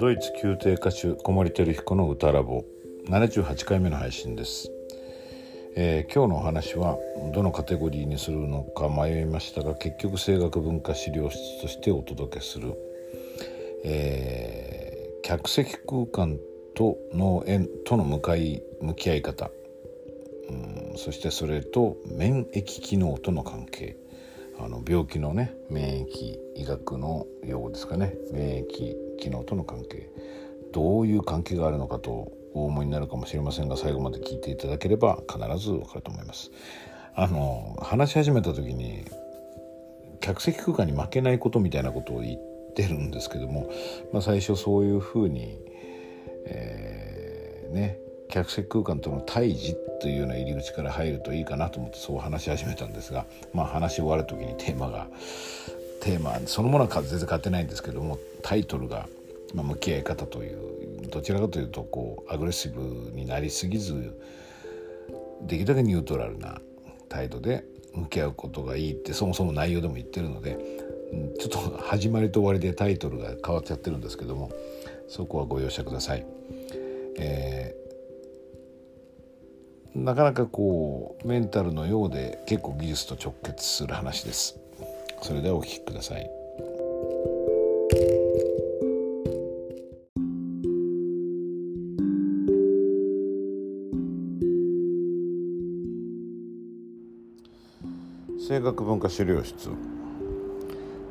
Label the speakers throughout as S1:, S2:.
S1: ドイツ宮廷歌手小森照彦の歌ラボ78回目の配信です、えー、今日のお話はどのカテゴリーにするのか迷いましたが結局声楽文化資料室としてお届けする、えー、客席空間との縁との向かい向き合い方うんそしてそれと免疫機能との関係。あの病気のね免疫医学の用語ですかね免疫機能との関係どういう関係があるのかとお思いになるかもしれませんが最後まで聞いていただければ必ず分かると思います。あの話し始めた時に客席空間に負けないことみたいなことを言ってるんですけども、まあ、最初そういうふうに、えー、ね客席空間との対峙っというような入り口から入るといいかなと思ってそう話し始めたんですがまあ話し終わる時にテーマがテーマそのものは全然変わってないんですけどもタイトルが、まあ、向き合い方というどちらかというとこうアグレッシブになりすぎずできるだけニュートラルな態度で向き合うことがいいってそもそも内容でも言ってるのでちょっと始まりと終わりでタイトルが変わっちゃってるんですけどもそこはご容赦ください。えー、なかなかこうメンタルのようで結構技術と直結する話です。それではお聞きください。声楽文化資料室、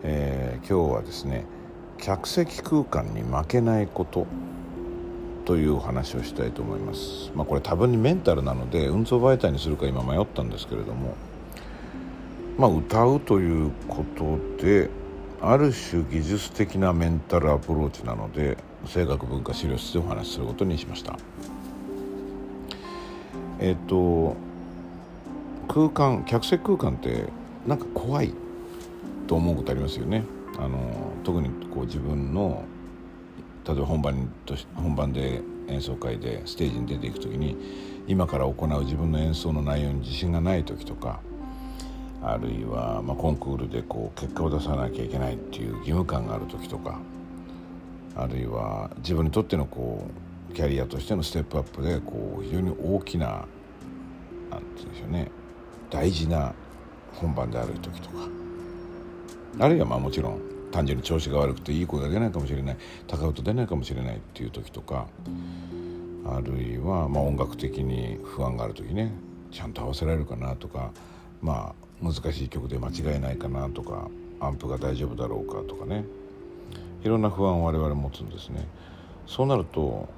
S1: えー、今日はですね客席空間に負けないことというお話をしたいと思います。まあ、これ多分にメンタルなので運送媒体にするか今迷ったんですけれどもまあ、歌うということである種技術的なメンタルアプローチなので声楽文化資料室でお話しすることにしましたえっ、と空間客席空間ってなんか怖いと思うことありますよねあの特にこう自分の例えば本番と本番で演奏会でステージに出ていく時に今から行う自分の演奏の内容に自信がない時とかあるいは、まあ、コンクールでこう結果を出さなきゃいけないっていう義務感がある時とかあるいは自分にとってのこうキャリアとしてのステップアップでこう非常に大きな何て言うんでしょうね大事な本番である時とかあるいはまあもちろん単純に調子が悪くていい声が出ないかもしれない。高い音出ないかもしれないっていう時とかあるいはまあ音楽的に不安がある時ねちゃんと合わせられるかなとかまあ難しい曲で間違いないかなとかアンプが大丈夫だろうかとかね。いろんな不安を我々持つんですね。そうなると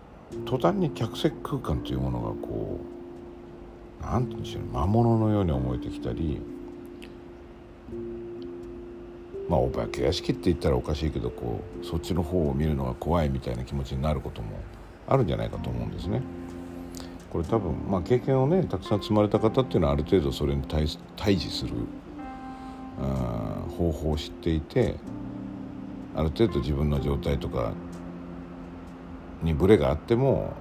S1: 途端に客席空間というものがこう何て言うんでしょうね魔物のように思えてきたりまあお化け屋敷って言ったらおかしいけどこうそっちの方を見るのが怖いみたいな気持ちになることもあるんじゃないかと思うんですね。これ多分、まあ、経験をねたくさん積まれた方っていうのはある程度それに対対峙する方法を知っていてある程度自分の状態とかにブレがあっても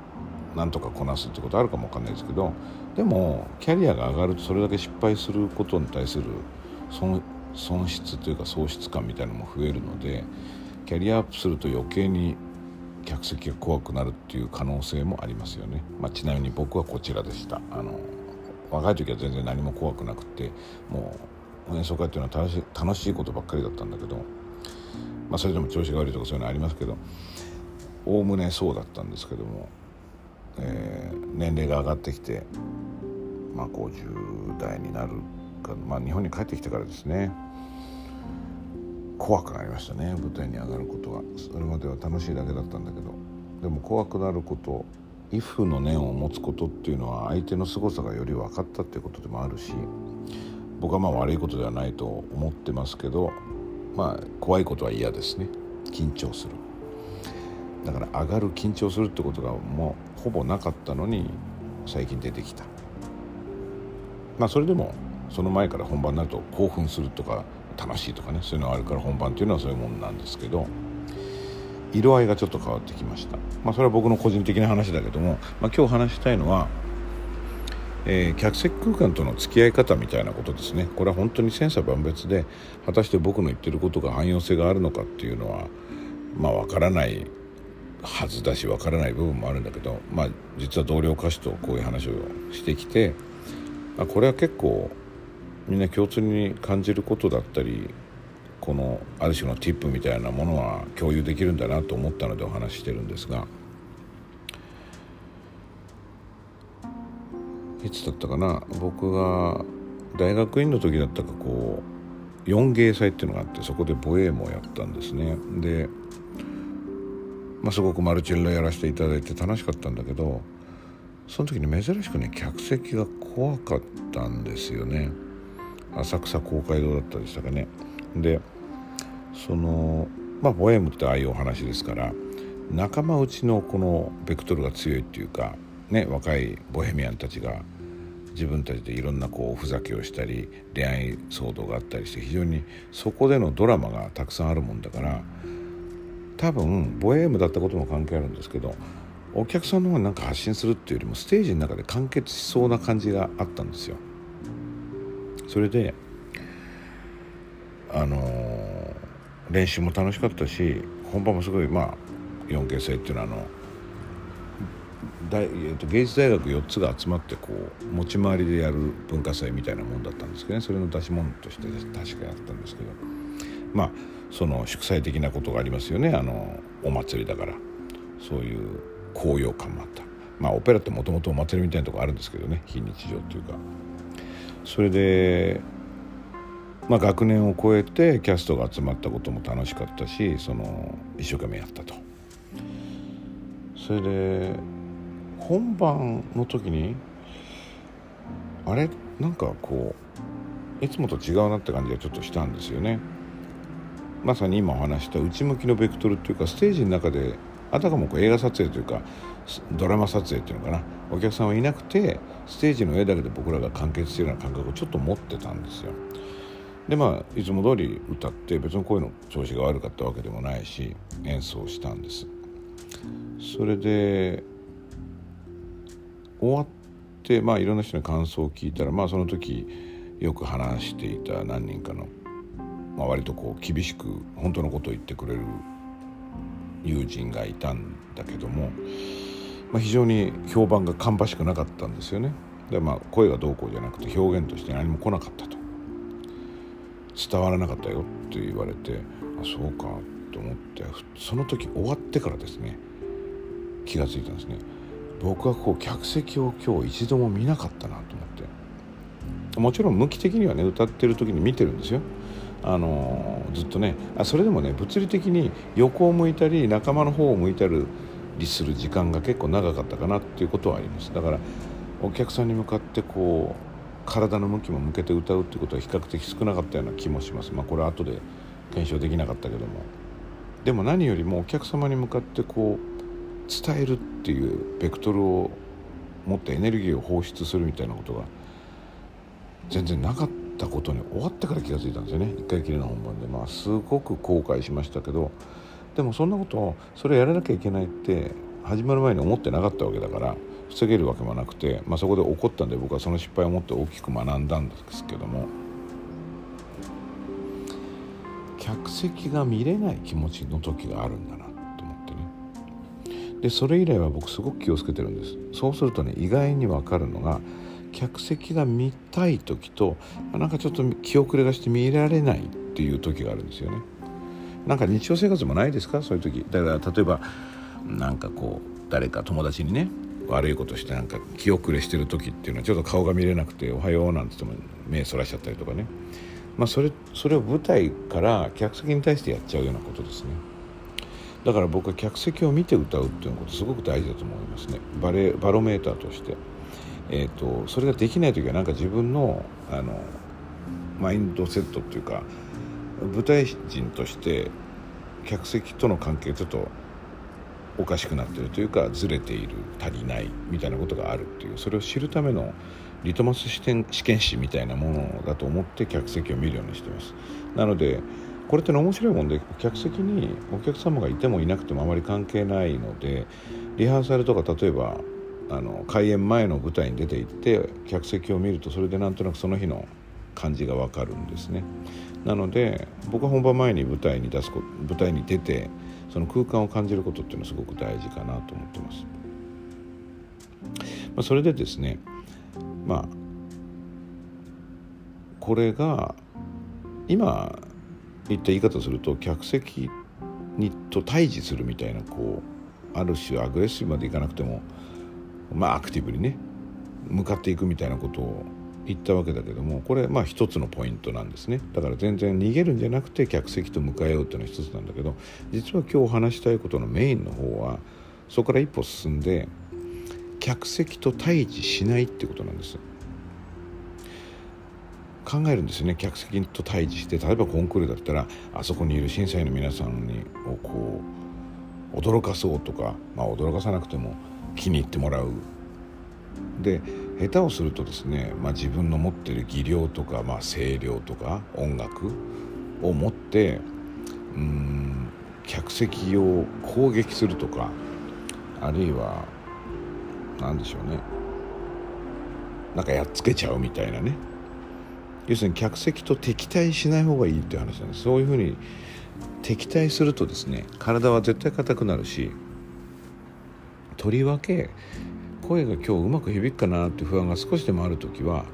S1: なんとかこなすってことあるかもわかんないですけどでもキャリアが上がるとそれだけ失敗することに対する損損失というか喪失感みたいなのも増えるのでキャリアアップすると余計に客席が怖くなるっていう可能性もありますよね、まあ、ちなみに僕はこちらでした。あの若い時は全然何も怖くなくてもう演奏会っていうのは楽しい楽しいことばっかりだったんだけど、まあ、それでも調子が悪いとかそういうのありますけどおおむねそうだったんですけども、えー、年齢が上がってきて、まあ、50代になるか、まあ、日本に帰ってきてからですね。怖くなりましたね。舞台に上がることは。それまでは楽しいだけだったんだけど。でも怖くなること「if」の念を持つことっていうのは相手の凄さがより分かったっていうことでもあるし僕はまあ悪いことではないと思ってますけどまあ怖いことは嫌ですね。緊張する。だから上がる緊張するってことがもうほぼなかったのに最近出てきた。まあそれでもその前から本番になると興奮するとか楽しいとかねそういうのがあるから本番っていうのはそういうもんなんですけど色合いがちょっと変わってきました。まあそれは僕の個人的な話だけども、まあ、今日話したいのは、えー、客席空間との付き合い方みたいなことですね。これは本当に千差万別で果たして僕の言ってることが汎用性があるのかっていうのはまあ分からないはずだしわからない部分もあるんだけど、まあ、実は同僚歌手とこういう話をしてきて、まあ、これは結構みんな共通に感じることだったりこのある種のティップみたいなものは共有できるんだなと思ったのでお話ししてるんですがいつだったかな？僕が大学院の時だったかこう4芸祭っていうのがあってそこでボエームをやったんですね。でまあ、すごくマルチェッラやらせていただいて楽しかったんだけどその時に珍しくね客席が怖かったんですよね。浅草公会堂だったでしたかねでそのまあボエムってああいうお話ですから仲間内のこのベクトルが強いっていうかね若いボヘミアンたちが自分たちでいろんなこうふざけをしたり恋愛騒動があったりして非常にそこでのドラマがたくさんあるもんだから多分ボエームだったことも関係あるんですけどお客さんの方に何か発信するっていうよりもステージの中で完結しそうな感じがあったんですよ。それであのー、練習も楽しかったし本番もすごいまあ 4K 制っていうのはあの大、えー、と芸術大学4つが集まってこう持ち回りでやる文化祭みたいなもんだったんですけどね。それの出し物として確かやったんですけど。まあその祝祭的なことがありますよね。あのお祭りだから。そういう高揚感もあった。まあオペラってもともとお祭りみたいなとこあるんですけどね。非日常っていうか。それでまあ学年を超えてキャストが集まったことも楽しかったしその一生懸命やったと。それで本番の時にあれなんかこういつもと違うなって感じがちょっとしたんですよね。まさに今お話した内向きのベクトルっていうかステージの中であたかもこう映画撮影というかドラマ撮影っていうのかなお客さんはいなくてステージの絵だけで僕らが完結してるような感覚をちょっと持ってたんですよ。でまあいつも通り歌って別に声の調子が悪かったわけでもないし演奏したんです。それで終わってまあいろんな人に感想を聞いたらまあその時よく話していた何人かのまあ、割とこう厳しく本当のことを言ってくれる友人がいたんだけども、まあ、非常に評判が芳しくなかったんですよね。でまあ声がどうこうじゃなくて表現として何も来なかったと。伝わらなかったよって言われてあそうかと思ってその時終わってからですね気が付いたんですね。僕はこう客席を今日一度も見なかったなと思って。もちろん向き的にはね歌ってる時に見てるんですよ。あのずっとねあそれでもね物理的に横を向いたり仲間の方を向いたりする時間が結構長かったかなっていうことはあります。だからお客さんに向かってこう体の向きも向けて歌うっていうことは比較的少なかったような気もします。まあこれは後で検証できなかったけども。でも何よりもお客様に向かってこう伝えるっていうベクトルを持ってエネルギーを放出するみたいなことが全然なかった。たことに終わってから気が付いたんですよね。一回きりの本番で。まあすごく後悔しましたけどでもそんなことをそれやらなきゃいけないって始まる前に思ってなかったわけだから防げるわけもなくて、まあ、そこで起こったんで僕はその失敗をもって大きく学んだんですけども。客席が見れない気持ちの時があるんだなと思ってね。でそれ以来は僕すごく気をつけてるんです。そうするとね意外に分かるのが客席が見たい時となんかちょっと気遅れがして見られないっていう時があるんですよね。なんか日常生活もないですか？そういう時。だから例えばなんかこう誰か友達にね悪いことしてなんか気遅れしてる時っていうのはちょっと顔が見れなくて「おはよう」なんて言っても目そらしちゃったりとかね、まあ、それそれを舞台から客席に対してやっちゃうようなことですね。だから僕は客席を見て歌うっていうことすごく大事だと思いますね。バレバロメーターとして。えーと、それができない時はなんか自分のあのマインドセットっていうか舞台人として客席との関係ちょっとおかしくなってるというかずれている足りないみたいなことがあるっていうそれを知るためのリトマス試験試験紙みたいなものだと思って客席を見るようにしてます。なのでこれって面白いもんで客席にお客様がいてもいなくてもあまり関係ないのでリハーサルとか例えばあの開演前の舞台に出て行って客席を見るとそれでなんとなくその日の感じが分かるんですねなので僕は本番前に舞台に出す舞台に出てその空間を感じることっていうのはすごく大事かなと思ってます。まあ、それでですねまあこれが今言った言い方すると客席にと対峙するみたいなこうある種アグレッシブまでいかなくてもまあアクティブにね向かっていくみたいなことを言ったわけだけどもこれまあ一つのポイントなんですね。だから全然逃げるんじゃなくて客席と向かえようっていうのは一つなんだけど実は今日話したいことのメインの方はそこから一歩進んで客席と対峙しないってことなんです。考えるんですよね。客席と対峙して例えばコンクールだったらあそこにいる審査員の皆さんにをこう驚かそうとか、まあ、驚かさなくても気に入ってもらう。で下手をするとですね、まあ、自分の持ってる技量とか、まあ、声量とか音楽を持ってうん客席を攻撃するとかあるいは何でしょうね。なんかやっつけちゃうみたいなね。要するに客席と敵対しない方がいいっていう話なんです。そういうふうに敵対するとですね体は絶対硬くなるしとりわけ声が今日うまく響くかなって不安が少しでもある時は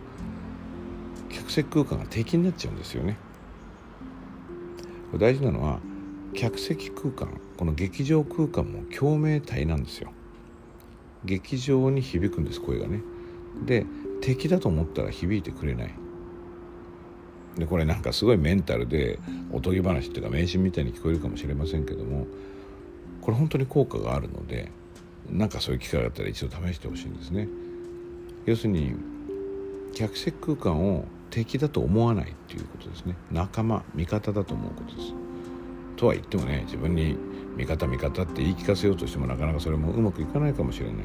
S1: 客席空間が敵になっちゃうんですよね。大事なのは客席空間この劇場空間も共鳴体なんですよ。劇場に響くんです声がね。で敵だと思ったら響いてくれない。でこれなんかすごいメンタルでおとぎ話っていうか迷信みたいに聞こえるかもしれませんけどもこれ本当に効果があるのでなんかそういう機会があったら一度試してほしいんですね。要するに客席空間を敵だと思わないっていうことですね。仲間味方だと思うことです。とは言ってもね自分に味方味方って言い聞かせようとしてもなかなかそれもうまくいかないかもしれない。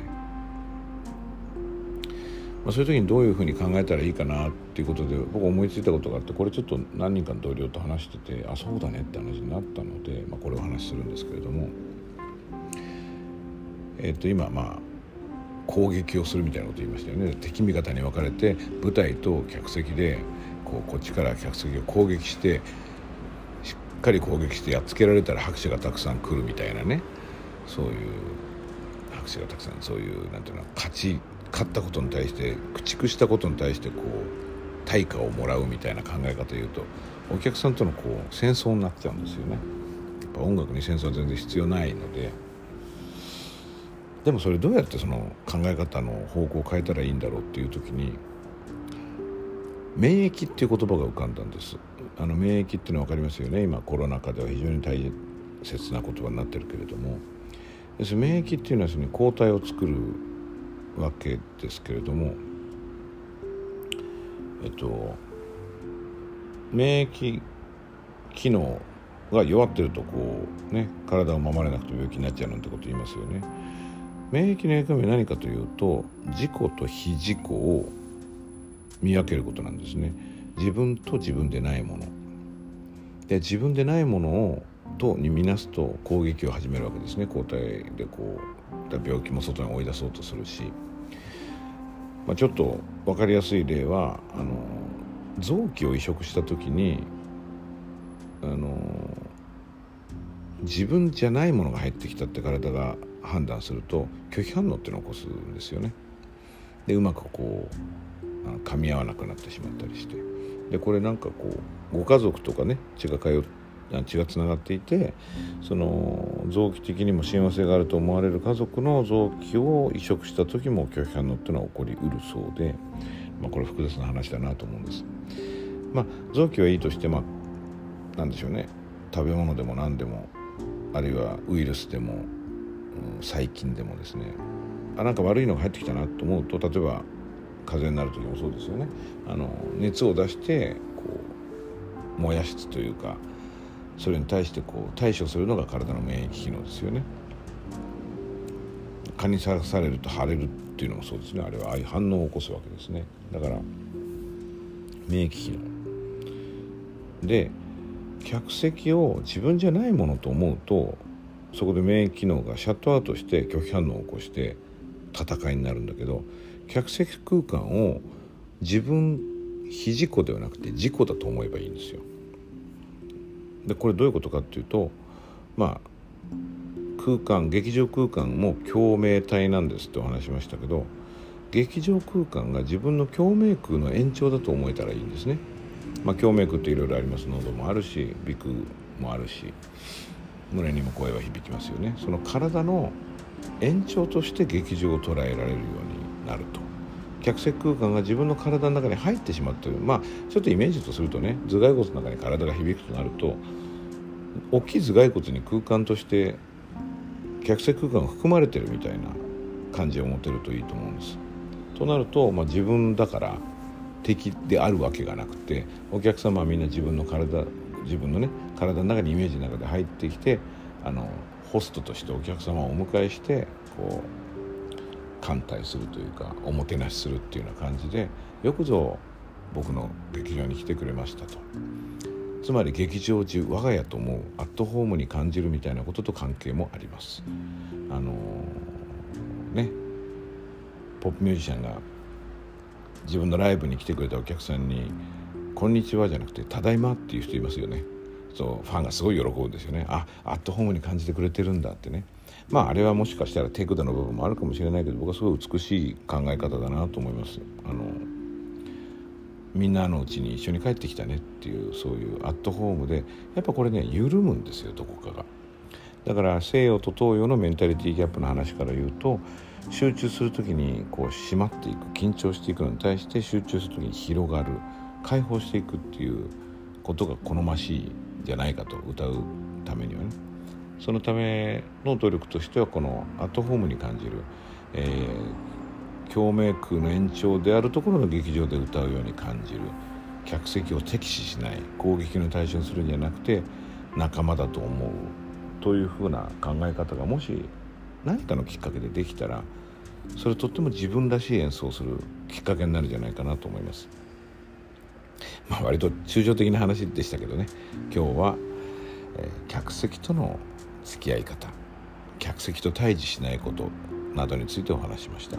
S1: まあ、そういう時にどういうふうに考えたらいいかなっていうことで僕思いついたことがあってこれちょっと何人かの同僚と話しててあそうだねって話になったので、まあ、これを話するんですけれども、えっと今まあ攻撃をするみたいなことを言いましたよね敵味方に分かれて舞台と客席でこうこっちから客席を攻撃してしっかり攻撃してやっつけられたら拍手がたくさん来るみたいなねそういう拍手がたくさんそういうなんていうの勝ち勝ったことに対して駆逐したことに対してこう対価をもらうみたいな考え方でいうとお客さんとのこう戦争になっちゃうんですよね。やっぱ音楽に戦争は全然必要ないのででもそれどうやってその考え方の方向を変えたらいいんだろうっていう時に免疫っていう言葉が浮かんだんです。あの免疫っていうのは分かりますよね。今コロナ禍では非常に大切な言葉になってるけれども。免疫っていうのはその抗体を作るわけですけれどもえっと免疫機能が弱ってるとこうね体を守れなくて病気になっちゃうなんてこと言いますよね。免疫の役目は何かというと自己と非自己を見分けることなんですね。自分と自分でないもの。で自分でないものをとに見なすと攻撃を始めるわけですね。抗体でこう病気も外に追い出そうとするし、まあ、ちょっと分かりやすい例はあの臓器を移植した時にあの自分じゃないものが入ってきたって体が判断すると拒否反応っていうのを起こすんですよね。でうまくこう噛み合わなくなってしまったりしてでこれなんかこうご家族とかね血が通って血がつながっていてその臓器的にも親和性があると思われる家族の臓器を移植した時も拒否反応っていうのは起こりうるそうで、まあ、これ複雑な話だなと思うんです。まあ、臓器はいいとして、まあ、何でしょうね食べ物でも何でもあるいはウイルスでも、うん、細菌でもですねあなんか悪いのが入ってきたなと思うと例えば風邪になる時もそうですよね。あの熱を出してこう燃やすというかそれに対してこう対処するのが体の免疫機能ですよね。蚊に刺されると腫れるっていうのもそうですね。あれはああいう反応を起こすわけですね。だから免疫機能。で客席を自分じゃないものと思うとそこで免疫機能がシャットアウトして拒否反応を起こして戦いになるんだけど客席空間を自分非自己ではなくて自己だと思えばいいんですよ。でこれどういうことかっていうとまあ空間劇場空間も共鳴体なんですってお話しましたけど劇場空間が自分の共鳴空の延長だと思えたらいいんですね。まあ、共鳴空っていろいろあります喉もあるし鼻腔もあるし胸にも声は響きますよね。その体の延長として劇場を捉えられるようになると。客席空間が自分の体の中に入ってしまってる。まあちょっとイメージとするとね頭蓋骨の中に体が響くとなると大きい頭蓋骨に空間として客席空間が含まれてるみたいな感じを持てるといいと思うんです。となると、まあ、自分だから敵であるわけがなくてお客様はみんな自分の体自分のね体の中にイメージの中で入ってきてあのホストとしてお客様をお迎えしてこう歓待するというかおもてなしするっていうような感じでよくぞ僕の劇場に来てくれましたと。つまり劇場中我が家と思うアットホームに感じるみたいなことと関係もあります。あのー、ねポップミュージシャンが自分のライブに来てくれたお客さんに「こんにちは」じゃなくて「ただいま」っていう人いますよね。そうファンがすごい喜ぶんですよね。あアットホームに感じてくれてるんだってね。まああれはもしかしたら手札の部分もあるかもしれないけど僕はすごい美しい考え方だなと思います。あのみんなのうちに一緒に帰ってきたねっていうそういうアットホームでやっぱこれね緩むんですよどこかが。だから西洋と東洋のメンタリティーギャップの話から言うと集中する時にこう締まっていく緊張していくのに対して集中する時に広がる解放していくっていうことが好ましいじゃないかと歌うためにはね。そのための努力としてはこのアットホームに感じる、えー、共鳴空の延長であるところの劇場で歌うように感じる。客席を敵視しない。攻撃の対象にするんじゃなくて仲間だと思う。というふうな考え方がもし何かのきっかけでできたらそれとっても自分らしい演奏をするきっかけになるんじゃないかなと思います。まあ、割と抽象的な話でしたけどね今日は、えー、客席との付き合い方客席と対峙しないことなどについてお話しました。